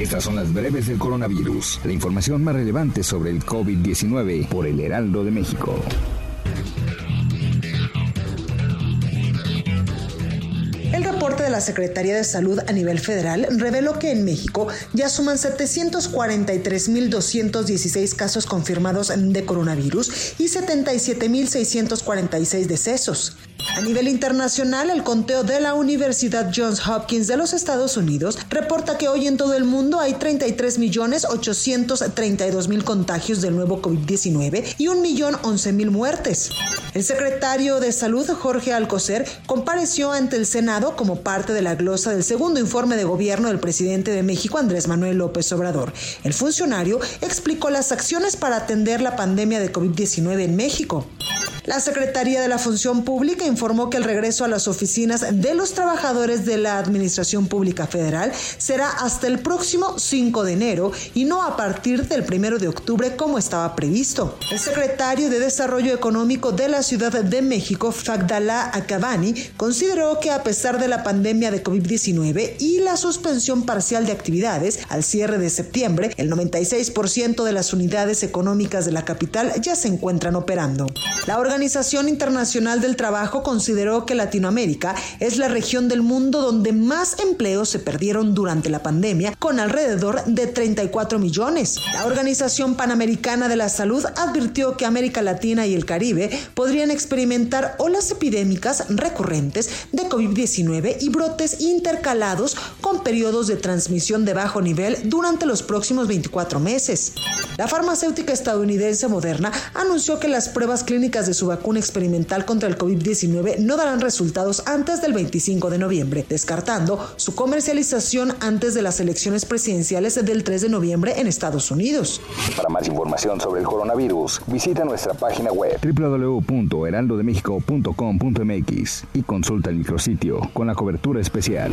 Estas son las breves del coronavirus. La información más relevante sobre el COVID-19 por el Heraldo de México. El reporte de la Secretaría de Salud a nivel federal reveló que en México ya suman 743.216 casos confirmados de coronavirus y 77.646 decesos. A nivel internacional, el conteo de la Universidad Johns Hopkins de los Estados Unidos reporta que hoy en todo el mundo hay 33.832.000 contagios del nuevo COVID-19 y 1.011.000 muertes. El secretario de Salud, Jorge Alcocer, compareció ante el Senado como parte de la glosa del segundo informe de gobierno del presidente de México, Andrés Manuel López Obrador. El funcionario explicó las acciones para atender la pandemia de COVID-19 en México. La Secretaría de la Función Pública informó que el regreso a las oficinas de los trabajadores de la Administración Pública Federal será hasta el próximo 5 de enero y no a partir del 1 de octubre como estaba previsto. El secretario de Desarrollo Económico de la Ciudad de México, Fagdala Akabani, consideró que a pesar de la pandemia de COVID-19 y la suspensión parcial de actividades al cierre de septiembre, el 96% de las unidades económicas de la capital ya se encuentran operando. Organización Internacional del Trabajo consideró que Latinoamérica es la región del mundo donde más empleos se perdieron durante la pandemia, con alrededor de 34 millones. La Organización Panamericana de la Salud advirtió que América Latina y el Caribe podrían experimentar olas epidémicas recurrentes de COVID-19 y brotes intercalados con periodos de transmisión de bajo nivel durante los próximos 24 meses. La farmacéutica estadounidense Moderna anunció que las pruebas clínicas de su vacuna experimental contra el COVID-19 no darán resultados antes del 25 de noviembre, descartando su comercialización antes de las elecciones presidenciales del 3 de noviembre en Estados Unidos. Para más información sobre el coronavirus, visita nuestra página web www.heraldodemexico.com.mx y consulta el micrositio con la cobertura especial.